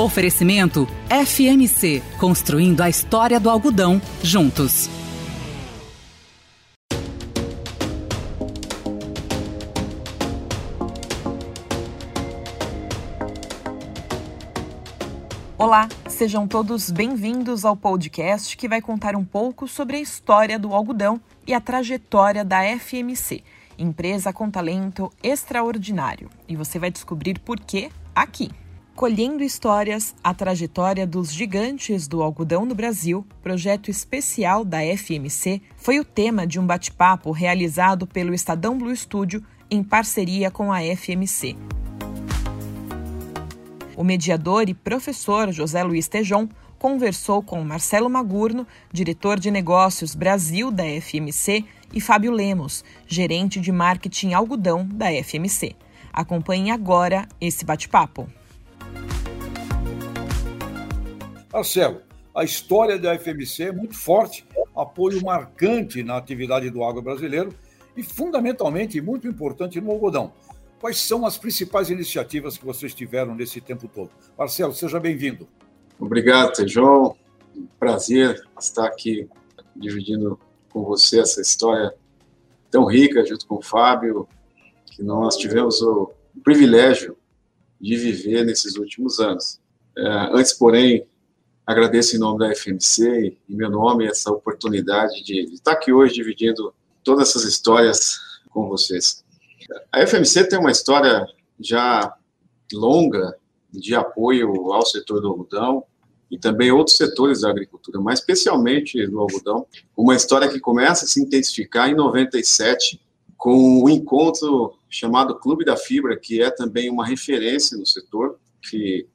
Oferecimento FMC Construindo a História do Algodão juntos. Olá, sejam todos bem-vindos ao podcast que vai contar um pouco sobre a história do algodão e a trajetória da FMC, empresa com talento extraordinário. E você vai descobrir por quê aqui. Colhendo Histórias, a trajetória dos gigantes do algodão no Brasil, projeto especial da FMC, foi o tema de um bate-papo realizado pelo Estadão Blue Studio em parceria com a FMC. O mediador e professor José Luiz Tejon conversou com Marcelo Magurno, diretor de negócios Brasil da FMC, e Fábio Lemos, gerente de marketing algodão da FMC. Acompanhe agora esse bate-papo. Marcelo, a história da FMC é muito forte, apoio marcante na atividade do agro brasileiro e, fundamentalmente, muito importante no algodão. Quais são as principais iniciativas que vocês tiveram nesse tempo todo? Marcelo, seja bem-vindo. Obrigado, João. Prazer estar aqui dividindo com você essa história tão rica, junto com o Fábio, que nós tivemos o privilégio de viver nesses últimos anos. É, antes, porém, Agradeço em nome da FMC e meu nome essa oportunidade de estar aqui hoje dividindo todas essas histórias com vocês. A FMC tem uma história já longa de apoio ao setor do algodão e também outros setores da agricultura, mas especialmente do algodão. Uma história que começa a se intensificar em 97 com o um encontro chamado Clube da Fibra, que é também uma referência no setor, que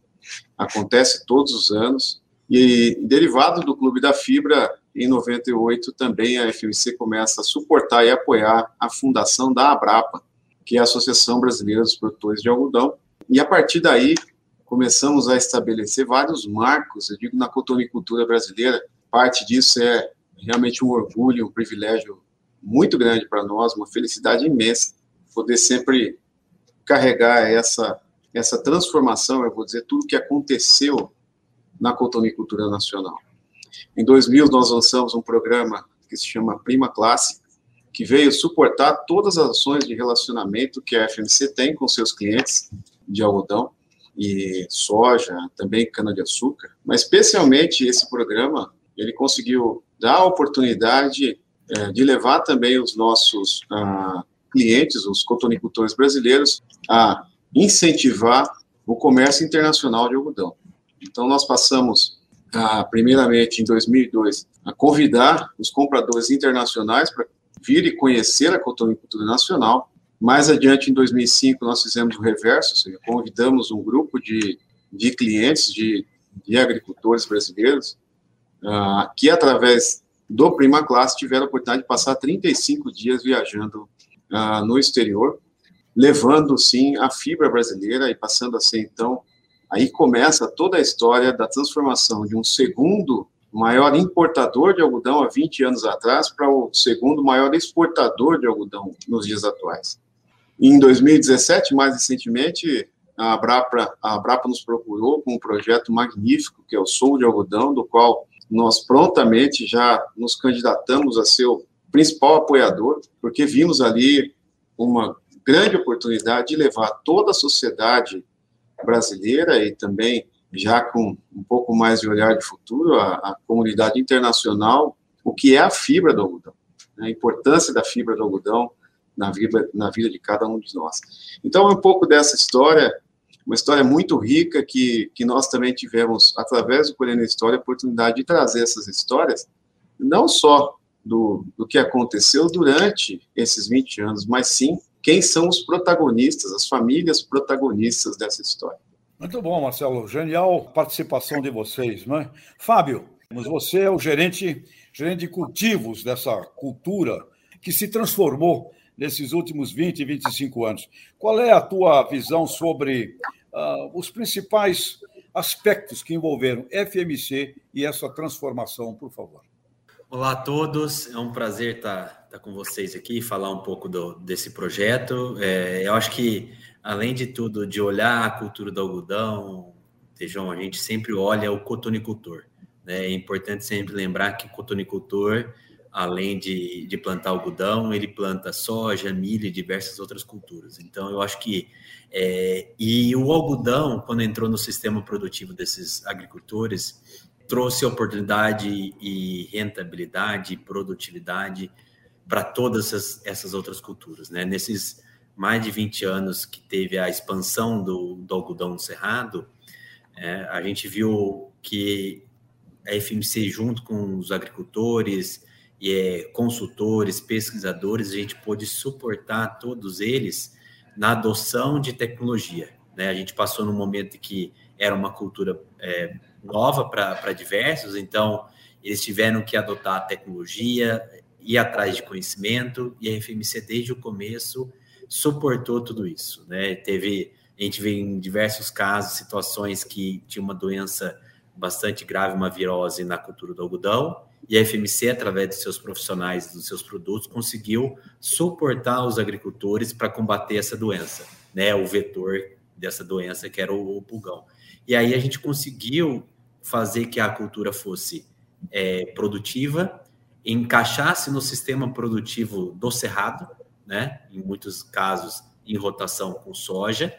acontece todos os anos e derivado do Clube da Fibra, em 98 também a FMC começa a suportar e apoiar a fundação da Abrapa, que é a Associação Brasileira dos Produtores de Algodão. E a partir daí começamos a estabelecer vários marcos, eu digo, na cotonicultura brasileira. Parte disso é realmente um orgulho, um privilégio muito grande para nós, uma felicidade imensa poder sempre carregar essa essa transformação, eu vou dizer, tudo que aconteceu na cotonicultura nacional. Em 2000, nós lançamos um programa que se chama Prima Classe, que veio suportar todas as ações de relacionamento que a FMC tem com seus clientes de algodão e soja, também cana-de-açúcar, mas especialmente esse programa, ele conseguiu dar a oportunidade é, de levar também os nossos ah, clientes, os cotonicultores brasileiros, a incentivar o comércio internacional de algodão. Então, nós passamos, a, primeiramente, em 2002, a convidar os compradores internacionais para vir e conhecer a cotonicultura nacional. Mais adiante, em 2005, nós fizemos o reverso, ou seja, convidamos um grupo de, de clientes, de, de agricultores brasileiros, uh, que, através do Prima Classe, tiveram a oportunidade de passar 35 dias viajando uh, no exterior, levando, sim, a fibra brasileira e passando a ser, então, Aí começa toda a história da transformação de um segundo maior importador de algodão há 20 anos atrás para o segundo maior exportador de algodão nos dias atuais. Em 2017, mais recentemente, a Abrapa, a Abrapa nos procurou com um projeto magnífico, que é o Sul de Algodão, do qual nós prontamente já nos candidatamos a ser o principal apoiador, porque vimos ali uma grande oportunidade de levar toda a sociedade brasileira e também já com um pouco mais de olhar de futuro, a, a comunidade internacional, o que é a fibra do algodão, né, a importância da fibra do algodão na vida, na vida de cada um de nós. Então, é um pouco dessa história, uma história muito rica que, que nós também tivemos, através do Colhendo História, a oportunidade de trazer essas histórias, não só do, do que aconteceu durante esses 20 anos, mas sim quem são os protagonistas, as famílias protagonistas dessa história. Muito bom, Marcelo. Genial participação de vocês, não é? Fábio, você é o gerente, gerente de cultivos dessa cultura que se transformou nesses últimos 20, 25 anos. Qual é a tua visão sobre uh, os principais aspectos que envolveram FMC e essa transformação, por favor? Olá a todos, é um prazer estar estar tá com vocês aqui falar um pouco do, desse projeto. É, eu acho que, além de tudo, de olhar a cultura do algodão, Tejão, a gente sempre olha o cotonicultor. Né? É importante sempre lembrar que o cotonicultor, além de, de plantar algodão, ele planta soja, milho e diversas outras culturas. Então, eu acho que. É, e o algodão, quando entrou no sistema produtivo desses agricultores, trouxe oportunidade e rentabilidade e produtividade para todas essas, essas, outras culturas. Né? Nesses mais de 20 anos que teve a expansão do, do algodão no cerrado, é, a gente viu que a FMC, junto com os agricultores, e é, consultores, pesquisadores, a gente pôde suportar todos eles na adoção de tecnologia. Né? A gente passou num momento que era uma cultura é, nova para diversos, então eles tiveram que adotar a tecnologia, ir atrás de conhecimento, e a FMC, desde o começo, suportou tudo isso. Né? Teve, a gente vê em diversos casos situações que tinha uma doença bastante grave, uma virose na cultura do algodão, e a FMC, através dos seus profissionais, dos seus produtos, conseguiu suportar os agricultores para combater essa doença, né? O vetor dessa doença, que era o, pulgão. E aí a gente conseguiu fazer que a cultura fosse é, produtiva, encaixasse no sistema produtivo do cerrado, né? Em muitos casos, em rotação com soja,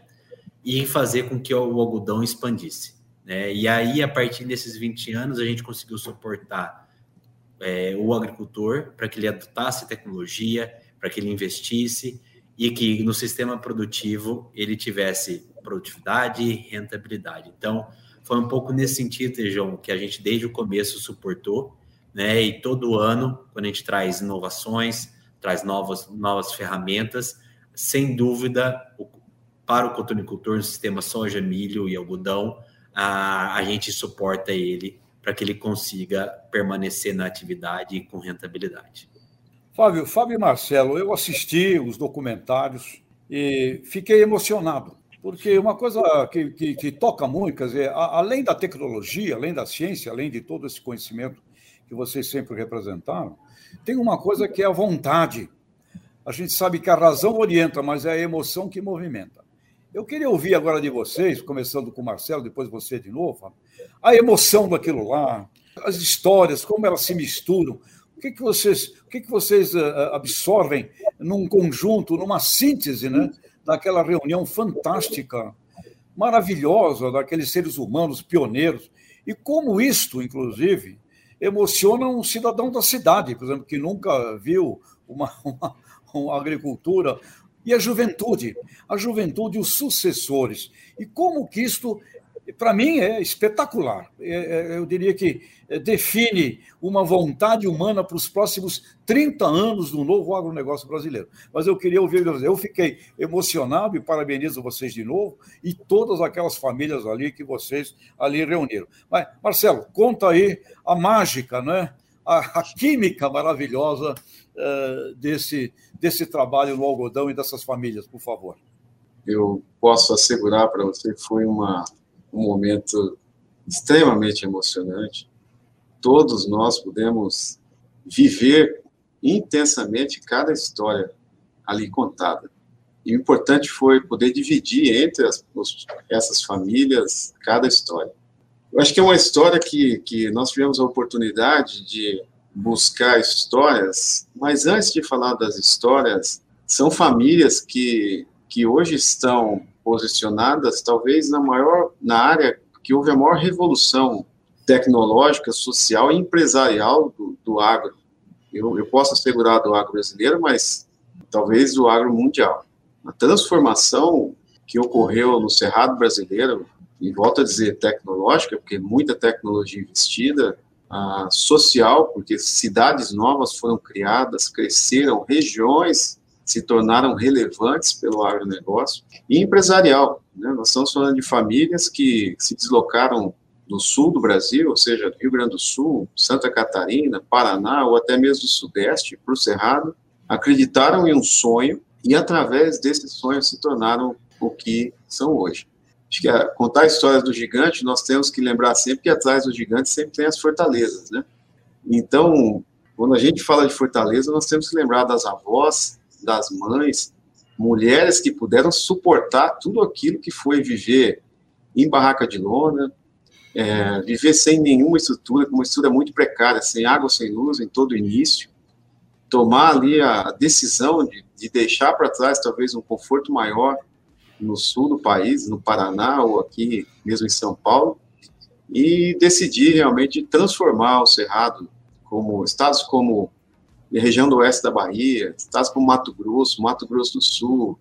e fazer com que o algodão expandisse. Né? E aí, a partir desses 20 anos, a gente conseguiu suportar é, o agricultor para que ele adotasse tecnologia, para que ele investisse e que no sistema produtivo ele tivesse produtividade e rentabilidade. Então, foi um pouco nesse sentido, João, que a gente desde o começo suportou, né? E todo ano, quando a gente traz inovações, traz novas, novas ferramentas, sem dúvida, para o cotonicultor, no sistema soja, milho e algodão, a, a gente suporta ele para que ele consiga permanecer na atividade com rentabilidade. Fábio, Fábio e Marcelo, eu assisti os documentários e fiquei emocionado, porque uma coisa que, que, que toca muito, quer dizer, além da tecnologia, além da ciência, além de todo esse conhecimento que vocês sempre representaram, tem uma coisa que é a vontade. A gente sabe que a razão orienta, mas é a emoção que movimenta. Eu queria ouvir agora de vocês, começando com o Marcelo, depois você de novo, a emoção daquilo lá, as histórias, como elas se misturam, o que, que vocês, o que, que vocês eh, eh, absorvem num conjunto, numa síntese, né, daquela reunião fantástica, maravilhosa daqueles seres humanos pioneiros e como isto, inclusive, emociona um cidadão da cidade, por exemplo, que nunca viu uma, uma, uma agricultura e a juventude, a juventude, os sucessores. E como que isto, para mim, é espetacular. É, é, eu diria que é, define uma vontade humana para os próximos 30 anos do novo agronegócio brasileiro. Mas eu queria ouvir. Eu fiquei emocionado e parabenizo vocês de novo e todas aquelas famílias ali que vocês ali reuniram. Mas, Marcelo, conta aí a mágica, né? a, a química maravilhosa uh, desse, desse trabalho no algodão e dessas famílias, por favor. Eu posso assegurar para você que foi uma, um momento extremamente emocionante. Todos nós pudemos viver intensamente cada história ali contada. E o importante foi poder dividir entre as, essas famílias cada história. Eu acho que é uma história que, que nós tivemos a oportunidade de buscar histórias, mas antes de falar das histórias, são famílias que, que hoje estão posicionadas talvez na maior na área que houve a maior revolução tecnológica, social e empresarial do, do agro. Eu, eu posso assegurar do agro brasileiro, mas talvez do agro mundial. A transformação que ocorreu no Cerrado brasileiro e volto a dizer tecnológica, porque muita tecnologia investida, uh, social, porque cidades novas foram criadas, cresceram, regiões se tornaram relevantes pelo agronegócio, e empresarial. Né? Nós estamos falando de famílias que se deslocaram do sul do Brasil, ou seja, Rio Grande do Sul, Santa Catarina, Paraná, ou até mesmo do Sudeste, para o Cerrado, acreditaram em um sonho e, através desse sonho, se tornaram o que são hoje. Acho que a, contar histórias do gigante, nós temos que lembrar sempre que atrás do gigante sempre tem as fortalezas, né? Então, quando a gente fala de fortaleza, nós temos que lembrar das avós, das mães, mulheres que puderam suportar tudo aquilo que foi viver em barraca de lona, é, viver sem nenhuma estrutura, uma estrutura muito precária, sem água, sem luz em todo o início, tomar ali a decisão de, de deixar para trás talvez um conforto maior no sul do país, no Paraná ou aqui mesmo em São Paulo, e decidir realmente transformar o Cerrado como estados como região do oeste da Bahia, estados como Mato Grosso, Mato Grosso do Sul, ou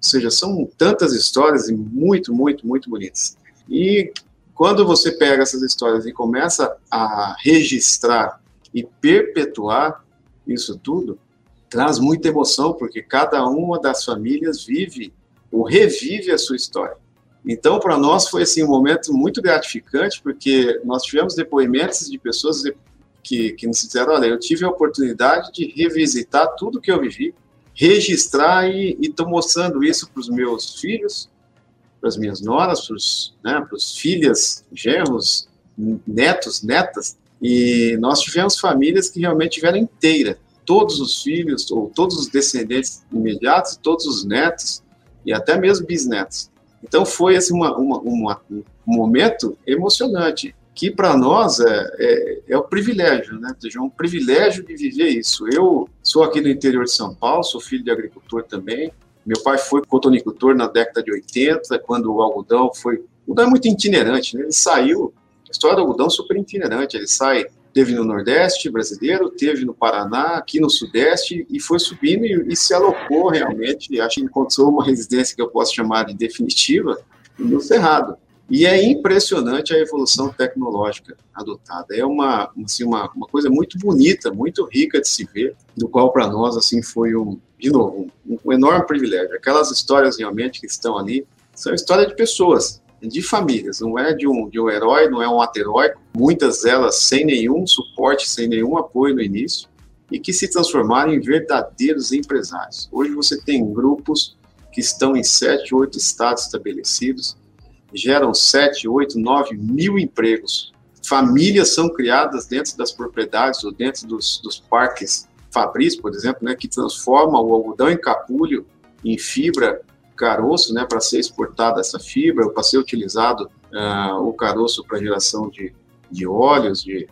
seja, são tantas histórias e muito, muito, muito bonitas. E quando você pega essas histórias e começa a registrar e perpetuar isso tudo, traz muita emoção, porque cada uma das famílias vive ou revive a sua história. Então, para nós foi assim um momento muito gratificante, porque nós tivemos depoimentos de pessoas que, que nos disseram: olha, eu tive a oportunidade de revisitar tudo que eu vivi, registrar e estou mostrando isso para os meus filhos, para as minhas noras, para os né, filhas, genros, netos, netas, e nós tivemos famílias que realmente tiveram inteira, todos os filhos, ou todos os descendentes imediatos, todos os netos, e até mesmo bisnetos. Então foi assim, uma, uma, uma um momento emocionante, que para nós é, é, é, o privilégio, né, É um privilégio de viver isso. Eu sou aqui do interior de São Paulo, sou filho de agricultor também, meu pai foi cotonicultor na década de 80, quando o algodão foi. O algodão é muito itinerante, né? Ele saiu. A história do algodão é super itinerante. Ele sai, teve no Nordeste brasileiro, teve no Paraná, aqui no Sudeste, e foi subindo e, e se alocou realmente. Acho que encontrou uma residência que eu posso chamar de definitiva no Cerrado. E é impressionante a evolução tecnológica adotada. É uma, assim, uma, uma coisa muito bonita, muito rica de se ver, do qual para nós assim foi um, de novo, um, um, enorme privilégio. Aquelas histórias realmente que estão ali são histórias de pessoas, de famílias, não é de um, de um herói, não é um ateróico, muitas delas sem nenhum suporte, sem nenhum apoio no início, e que se transformaram em verdadeiros empresários. Hoje você tem grupos que estão em sete, oito estados estabelecidos, geram 7, 8, 9 mil empregos. Famílias são criadas dentro das propriedades ou dentro dos, dos parques Fabris, por exemplo, né, que transforma o algodão em capulho em fibra caroço, né, para ser exportada essa fibra, para ser utilizado uh, o caroço para geração de, de óleos, de,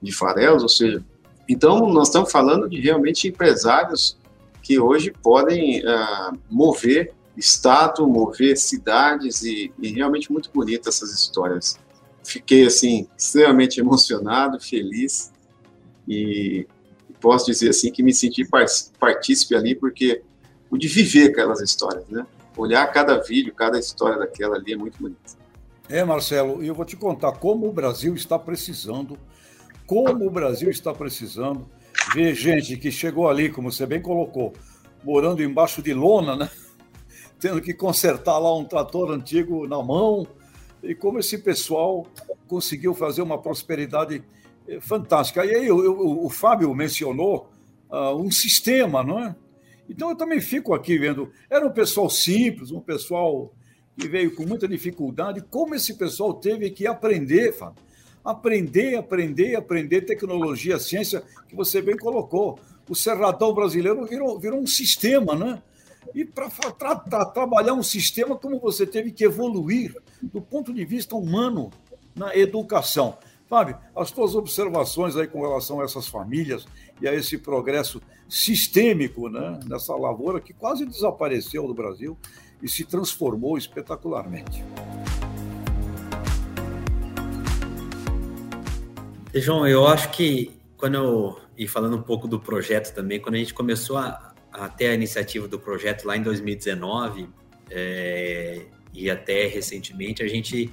de farelos, ou seja, então nós estamos falando de realmente empresários que hoje podem uh, mover estado, mover cidades e, e realmente muito bonita essas histórias. Fiquei assim extremamente emocionado, feliz e posso dizer assim que me senti partícipe ali porque pude viver aquelas histórias, né? Olhar cada vídeo, cada história daquela ali é muito bonito. É, Marcelo, e eu vou te contar como o Brasil está precisando, como o Brasil está precisando ver gente que chegou ali, como você bem colocou, morando embaixo de lona, né? Tendo que consertar lá um trator antigo na mão, e como esse pessoal conseguiu fazer uma prosperidade eh, fantástica. E aí eu, eu, o Fábio mencionou uh, um sistema, não é? Então eu também fico aqui vendo, era um pessoal simples, um pessoal que veio com muita dificuldade, como esse pessoal teve que aprender, Fábio. Aprender, aprender, aprender tecnologia, ciência, que você bem colocou. O Cerradão brasileiro virou, virou um sistema, né? E para tra tra trabalhar um sistema como você teve que evoluir do ponto de vista humano na educação. Fábio, as tuas observações aí com relação a essas famílias e a esse progresso sistêmico né, nessa lavoura que quase desapareceu do Brasil e se transformou espetacularmente. João, eu acho que quando eu, e falando um pouco do projeto também, quando a gente começou a, até a iniciativa do projeto lá em 2019 é, e até recentemente, a gente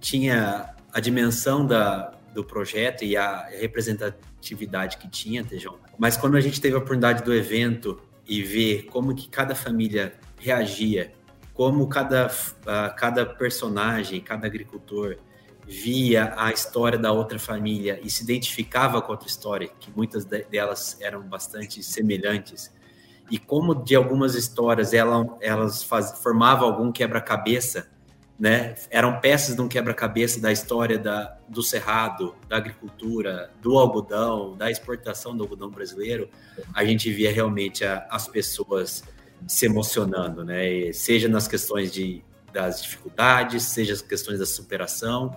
tinha a dimensão da, do projeto e a representatividade que tinha, Tejão. Mas quando a gente teve a oportunidade do evento e ver como que cada família reagia, como cada, cada personagem, cada agricultor via a história da outra família e se identificava com a outra história, que muitas delas eram bastante semelhantes, e como de algumas histórias elas, elas faz, formavam algum quebra-cabeça, né? Eram peças de um quebra-cabeça da história da, do cerrado, da agricultura, do algodão, da exportação do algodão brasileiro. A gente via realmente a, as pessoas se emocionando, né? E seja nas questões de das dificuldades, seja as questões da superação,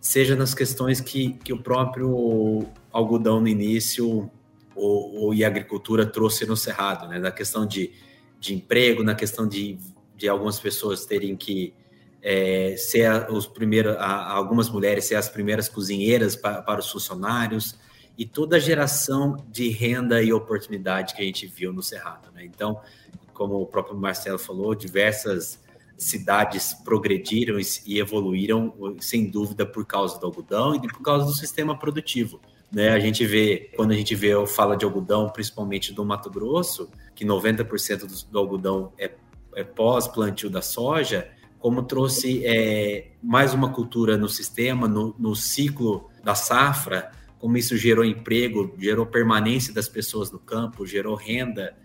seja nas questões que, que o próprio algodão no início ou, ou e a agricultura trouxe no cerrado, né? Na questão de, de emprego, na questão de, de algumas pessoas terem que é, ser os primeiros, algumas mulheres ser as primeiras cozinheiras para, os funcionários e toda a geração de renda e oportunidade que a gente viu no Cerrado. Né? Então, como o próprio Marcelo falou, diversas cidades progrediram e evoluíram, sem dúvida, por causa do algodão e por causa do sistema produtivo. Né? A gente vê, quando a gente vê, fala de algodão, principalmente do Mato Grosso, que 90% do, do algodão é, é pós-plantio da soja, como trouxe é, mais uma cultura no sistema, no, no, ciclo da safra, como isso gerou emprego, gerou permanência das pessoas no campo, gerou renda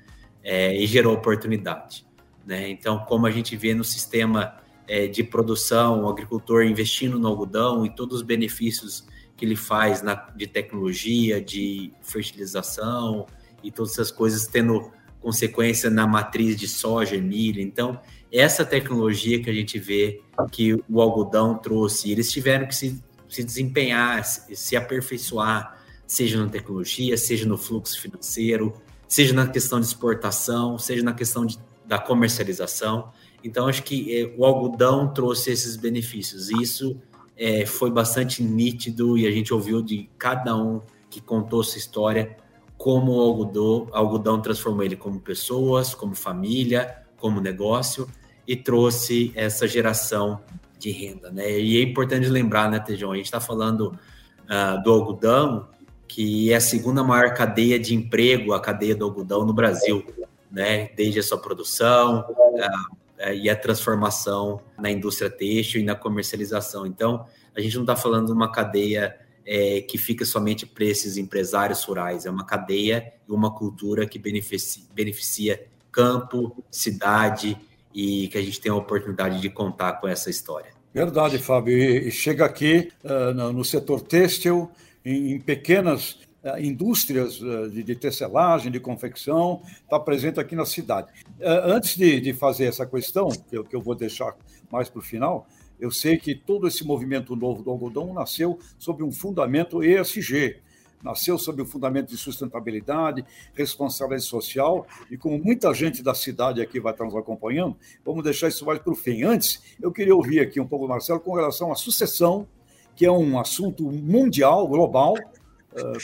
é, e gerou oportunidade. Né? Então, como a gente vê no sistema é, de produção, o agricultor investindo no algodão e todos os benefícios que ele faz na, de tecnologia, de fertilização e todas essas coisas tendo consequência na matriz de soja e milho. Então, essa tecnologia que a gente vê que o algodão trouxe, eles tiveram que se, se desempenhar, se, se aperfeiçoar, seja na tecnologia, seja no fluxo financeiro, seja na questão de exportação, seja na questão de, da comercialização. Então, acho que é, o algodão trouxe esses benefícios. Isso é, foi bastante nítido e a gente ouviu de cada um que contou sua história como o algodão, algodão transformou ele como pessoas, como família, como negócio e trouxe essa geração de renda, né? E é importante lembrar, né, Tejão, a gente está falando uh, do algodão, que é a segunda maior cadeia de emprego, a cadeia do algodão no Brasil, né? Desde a sua produção uh, e a transformação na indústria têxtil e na comercialização. Então, a gente não está falando de uma cadeia é, que fica somente para esses empresários rurais, é uma cadeia e uma cultura que beneficia, beneficia campo, cidade e que a gente tem a oportunidade de contar com essa história. Verdade, Fábio. E chega aqui uh, no setor têxtil, em, em pequenas indústrias uh, de, de, tecelagem, de confecção, está presente aqui na cidade. antes de, de, fazer essa questão, que eu, que eu vou deixar mais para o final, eu sei que todo esse movimento novo do algodão nasceu sob um fundamento ESG, nasceu sob o fundamento de sustentabilidade, responsabilidade social, e como muita gente da cidade aqui vai estar nos acompanhando, vamos deixar isso mais para o fim. Antes, eu queria ouvir aqui um pouco Marcelo com relação à sucessão, que é um assunto mundial, global,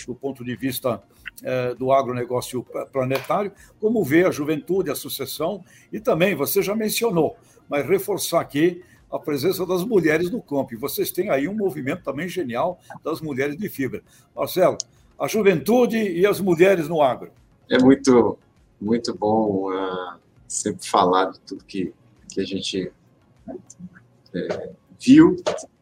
do ponto de vista uh, do agronegócio planetário, como vê a juventude, a sucessão, e também, você já mencionou, mas reforçar aqui a presença das mulheres no campo. E vocês têm aí um movimento também genial das mulheres de fibra. Marcelo, a juventude e as mulheres no agro. É muito, muito bom uh, sempre falar de tudo que, que a gente é, viu,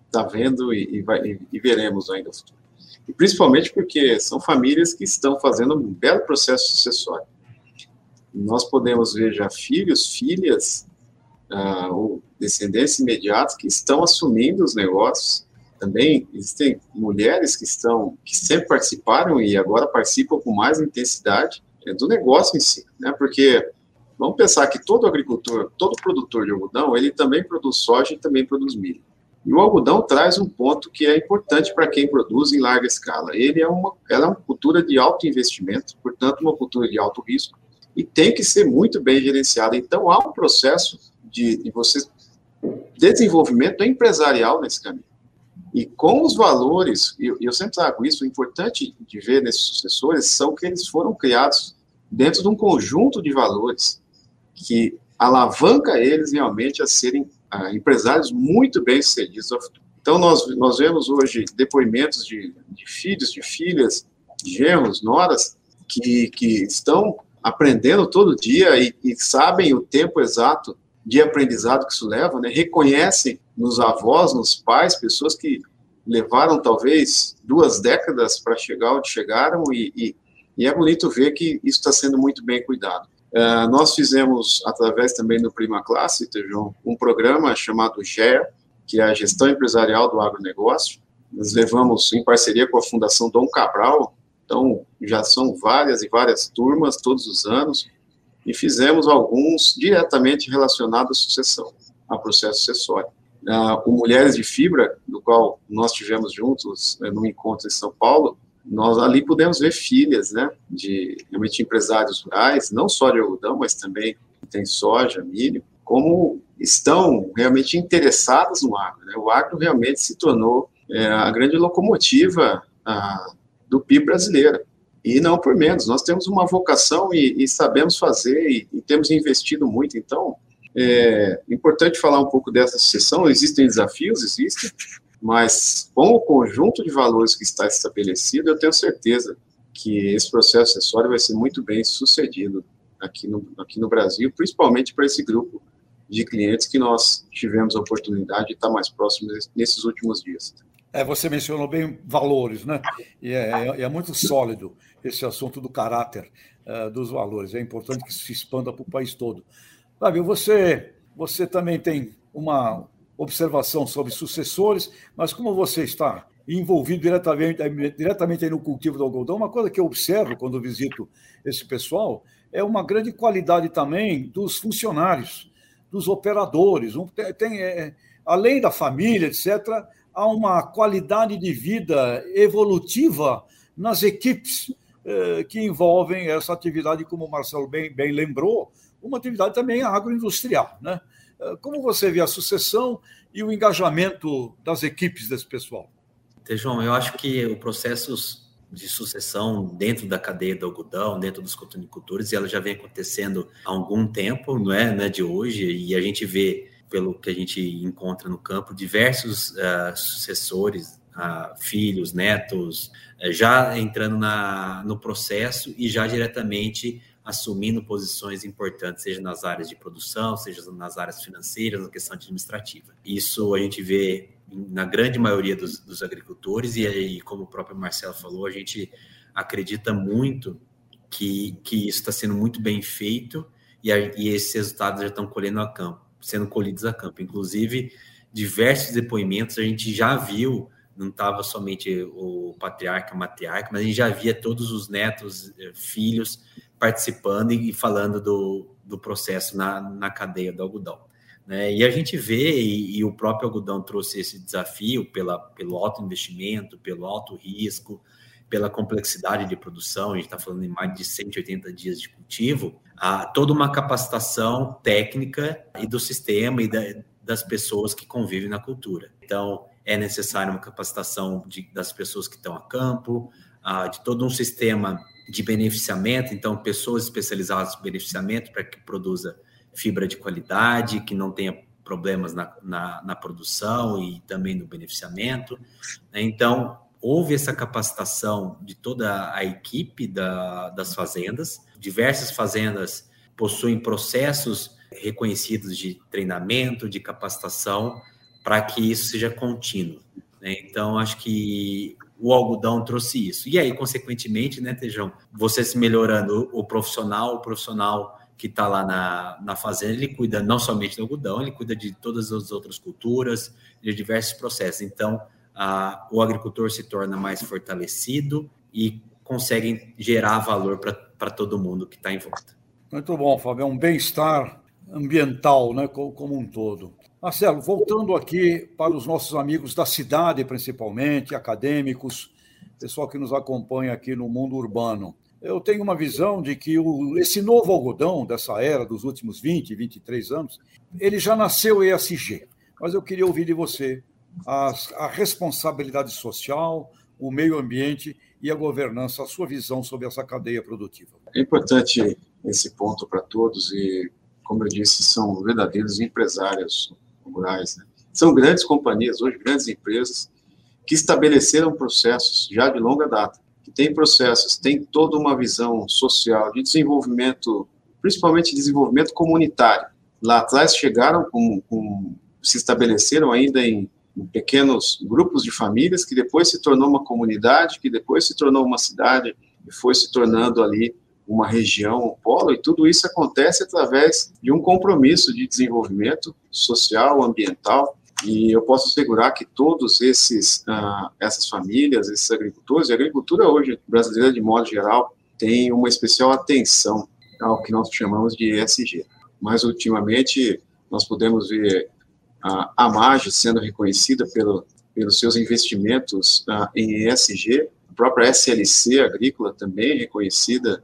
está vendo e, e, vai, e, e veremos ainda no futuro. E principalmente porque são famílias que estão fazendo um belo processo sucessório. Nós podemos ver já filhos, filhas uh, ou descendentes imediatos que estão assumindo os negócios. Também existem mulheres que estão que sempre participaram e agora participam com mais intensidade é, do negócio em si, né? Porque vamos pensar que todo agricultor, todo produtor de algodão, ele também produz soja e também produz milho. E o algodão traz um ponto que é importante para quem produz em larga escala. Ele é uma, ela é uma cultura de alto investimento, portanto, uma cultura de alto risco, e tem que ser muito bem gerenciada. Então, há um processo de, de você desenvolvimento empresarial nesse caminho. E com os valores, e eu, eu sempre trago isso, o importante de ver nesses sucessores são que eles foram criados dentro de um conjunto de valores que alavanca eles realmente a serem empresários muito bem sucedidos. Então, nós, nós vemos hoje depoimentos de, de filhos, de filhas, de genros, noras, que, que estão aprendendo todo dia e, e sabem o tempo exato de aprendizado que isso leva, né? reconhecem nos avós, nos pais, pessoas que levaram talvez duas décadas para chegar onde chegaram e, e, e, é bonito ver que isso está sendo muito bem cuidado. Uh, nós fizemos, através também do Prima Classe, João, um programa chamado GER, que é a Gestão Empresarial do Agronegócio. Nós levamos em parceria com a Fundação Dom Cabral, então já são várias e várias turmas todos os anos, e fizemos alguns diretamente relacionados à sucessão. a processo sucessório. Uh, o Mulheres de Fibra, do qual nós tivemos juntos uh, no encontro em São Paulo, nós ali pudemos ver filhas, né, de realmente empresários rurais, não só de algodão, mas também tem soja, milho, como estão realmente interessadas no agro. Né? O agro realmente se tornou é, a grande locomotiva a, do PIB brasileiro. E não por menos, nós temos uma vocação e, e sabemos fazer e, e, temos investido muito. Então, é importante falar um pouco dessa sucessão. Existem desafios, existem, mas com o conjunto de valores que está estabelecido, eu tenho certeza que esse processo acessório vai ser muito bem sucedido aqui no, aqui no Brasil, principalmente para esse grupo de clientes que nós tivemos a oportunidade de estar mais próximos nesses últimos dias. É, você mencionou bem valores, né? E é, é, é muito sólido esse assunto do caráter uh, dos valores. É importante que isso se expanda para o país todo. Fábio, você, você também tem uma observação sobre sucessores, mas como você está envolvido diretamente, diretamente no cultivo do algodão, uma coisa que eu observo quando visito esse pessoal é uma grande qualidade também dos funcionários dos operadores. Tem, tem é, além da família, etc., há uma qualidade de vida evolutiva nas equipes é, que envolvem essa atividade, como o Marcelo bem, bem lembrou, uma atividade também agroindustrial. Né? Como você vê a sucessão e o engajamento das equipes desse pessoal? João, eu acho que o processo de sucessão dentro da cadeia do algodão, dentro dos cotonicultores, ela já vem acontecendo há algum tempo, não é, não é de hoje, e a gente vê, pelo que a gente encontra no campo, diversos uh, sucessores, uh, filhos, netos, uh, já entrando na, no processo e já diretamente assumindo posições importantes, seja nas áreas de produção, seja nas áreas financeiras, na questão administrativa. Isso a gente vê na grande maioria dos, dos agricultores, e aí, como o próprio Marcelo falou, a gente acredita muito que, que isso está sendo muito bem feito e, a, e esses resultados já estão colhendo a campo, sendo colhidos a campo. Inclusive, diversos depoimentos a gente já viu, não estava somente o patriarca, a matriarca, mas a gente já via todos os netos, eh, filhos participando e falando do, do processo na, na cadeia do algodão. Né? E a gente vê, e, e, o próprio algodão trouxe esse desafio pela, pelo alto investimento, pelo alto risco, pela complexidade de produção, a gente está falando em mais de 180 dias de cultivo, a toda uma capacitação técnica e do sistema e da, das pessoas que convivem na cultura. Então, é necessária uma capacitação de, das pessoas que estão a campo, a, de todo um sistema de beneficiamento, então, pessoas especializadas em beneficiamento para que produza fibra de qualidade, que não tenha problemas na, na, na produção e também no beneficiamento. Né? Então, houve essa capacitação de toda a equipe da, das fazendas. Diversas fazendas possuem processos reconhecidos de treinamento, de capacitação, para que isso seja contínuo. Né? Então, acho que o algodão trouxe isso. E aí, consequentemente, né, Tejão, você se melhorando o profissional, o profissional que está lá na, na fazenda, ele cuida não somente do algodão, ele cuida de todas as outras culturas, de diversos processos. Então, a, o agricultor se torna mais fortalecido e consegue gerar valor para todo mundo que está em volta. Muito bom, Fábio. É um bem-estar ambiental né, como um todo. Marcelo, voltando aqui para os nossos amigos da cidade, principalmente, acadêmicos, pessoal que nos acompanha aqui no mundo urbano eu tenho uma visão de que o, esse novo algodão dessa era dos últimos 20, 23 anos, ele já nasceu ESG. Mas eu queria ouvir de você a, a responsabilidade social, o meio ambiente e a governança, a sua visão sobre essa cadeia produtiva. É importante esse ponto para todos e, como eu disse, são verdadeiros empresários rurais. Né? São grandes companhias, hoje grandes empresas, que estabeleceram processos já de longa data que tem processos, tem toda uma visão social de desenvolvimento, principalmente desenvolvimento comunitário. Lá atrás chegaram com, com se estabeleceram ainda em, em, pequenos grupos de famílias, que depois se tornou uma comunidade, que depois se tornou uma cidade, e foi se tornando ali uma região, um polo, e tudo isso acontece através de um compromisso de desenvolvimento social, ambiental, e eu posso assegurar que todos esses uh, essas famílias, esses agricultores, a agricultura hoje brasileira de modo geral tem uma especial atenção ao que nós chamamos de ESG. Mas ultimamente nós podemos ver a, a MAGE sendo reconhecida pelo, pelos seus investimentos uh, em ESG, a própria SLC Agrícola também reconhecida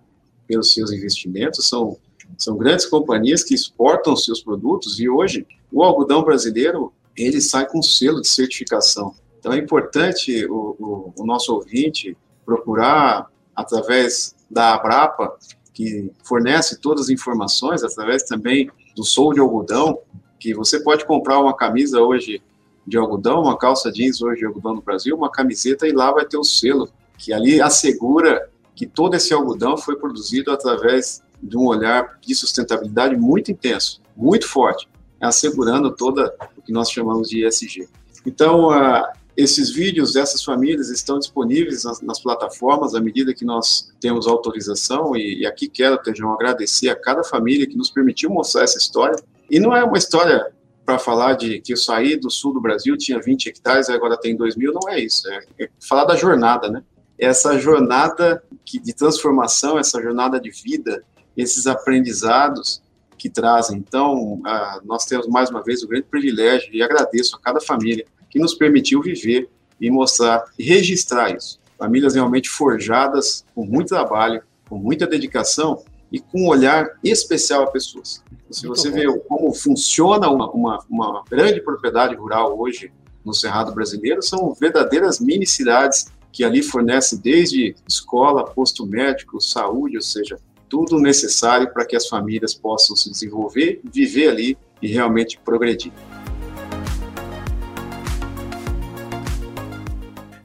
pelos seus investimentos, são, são grandes companhias que exportam seus produtos e hoje o algodão brasileiro ele sai com selo de certificação. Então é importante o, o, o nosso ouvinte procurar, através da Abrapa, que fornece todas as informações, através também do Sou de Algodão, que você pode comprar uma camisa hoje de algodão, uma calça jeans hoje de algodão no Brasil, uma camiseta e lá vai ter o selo, que ali assegura que todo esse algodão foi produzido através de um olhar de sustentabilidade muito intenso, muito forte, assegurando toda o que nós chamamos de ESG. Então, uh, esses vídeos dessas famílias estão disponíveis nas, nas, plataformas à medida que nós temos autorização, e, e aqui quero, Tejão, agradecer a cada família que nos permitiu mostrar essa história. E não é uma história para falar de que eu saí do sul do Brasil, tinha 20 hectares, agora tem 2 mil, não é isso. É, é falar da jornada, né? Essa jornada que, de transformação, essa jornada de vida, esses aprendizados que trazem. Então, ah, nós temos mais uma vez o grande privilégio, e agradeço a cada família que nos permitiu viver e mostrar e registrar isso. Famílias realmente forjadas, com muito trabalho, com muita dedicação e com um olhar especial a pessoas. Se você vê como funciona uma, uma, uma grande propriedade rural hoje no Cerrado brasileiro, são verdadeiras mini cidades que ali fornecem desde escola, posto médico, saúde, ou seja, tudo necessário para que as famílias possam se desenvolver, viver ali e realmente progredir.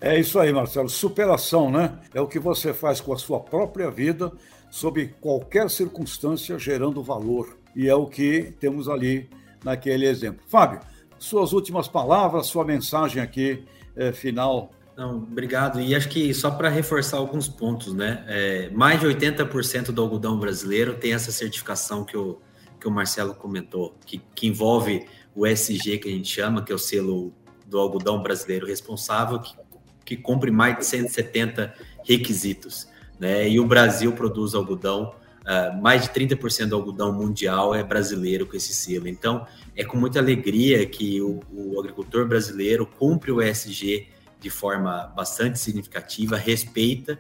É isso aí, Marcelo. Superação, né? É o que você faz com a sua própria vida, sob qualquer circunstância, gerando valor. E é o que temos ali naquele exemplo. Fábio, suas últimas palavras, sua mensagem aqui é, final. Não, obrigado. E acho que só para reforçar alguns pontos, né? É, mais de 80% do algodão brasileiro tem essa certificação que o, que o Marcelo comentou, que, que envolve o SG, que a gente chama, que é o selo do algodão brasileiro responsável, que que cumpre mais de 170 requisitos. Né? E o Brasil produz algodão, uh, mais de 30% do algodão mundial é brasileiro com esse selo. Então, é com muita alegria que o, o agricultor brasileiro cumpre o ESG de forma bastante significativa, respeita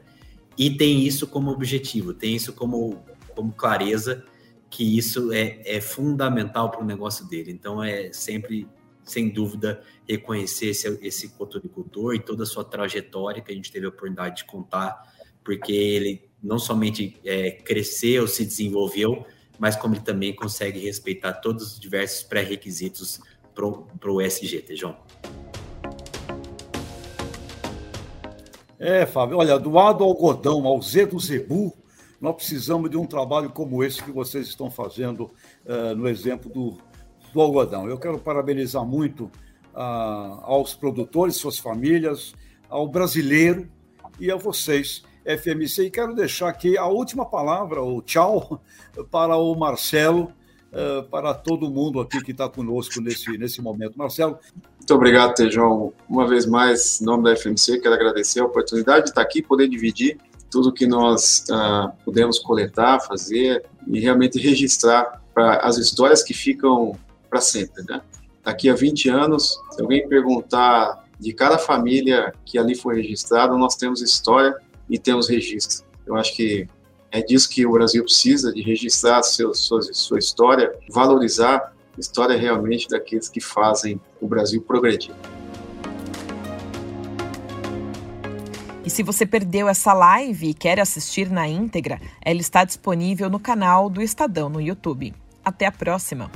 e tem isso como objetivo, tem isso como, como clareza que isso é, é fundamental para o negócio dele. Então, é sempre sem dúvida, reconhecer esse, esse cotonicultor e toda a sua trajetória que a gente teve a oportunidade de contar, porque ele não somente é, cresceu, se desenvolveu, mas como ele também consegue respeitar todos os diversos pré-requisitos para o SG, João. É, Fábio, olha, do A do algodão ao Z do zebu, nós precisamos de um trabalho como esse que vocês estão fazendo uh, no exemplo do, do algodão. Eu quero parabenizar muito ah, aos produtores, suas famílias, ao brasileiro e a vocês, FMC. E quero deixar aqui a última palavra, o tchau, para o Marcelo, ah, para todo mundo aqui que está conosco nesse, nesse momento. Marcelo. Muito obrigado, Tejão. Uma vez mais, em nome da FMC, quero agradecer a oportunidade de estar aqui, poder dividir tudo que nós uh, pudemos coletar, fazer e realmente registrar para as histórias que ficam para sempre, né? Daqui a 20 anos, se alguém perguntar de cada família que ali foi registrada, nós temos história e temos registro. Eu acho que é disso que o Brasil precisa, de registrar seu, sua, sua história, valorizar história realmente daqueles que fazem o Brasil progredir. E se você perdeu essa live e quer assistir na íntegra, ela está disponível no canal do Estadão no YouTube. Até a próxima!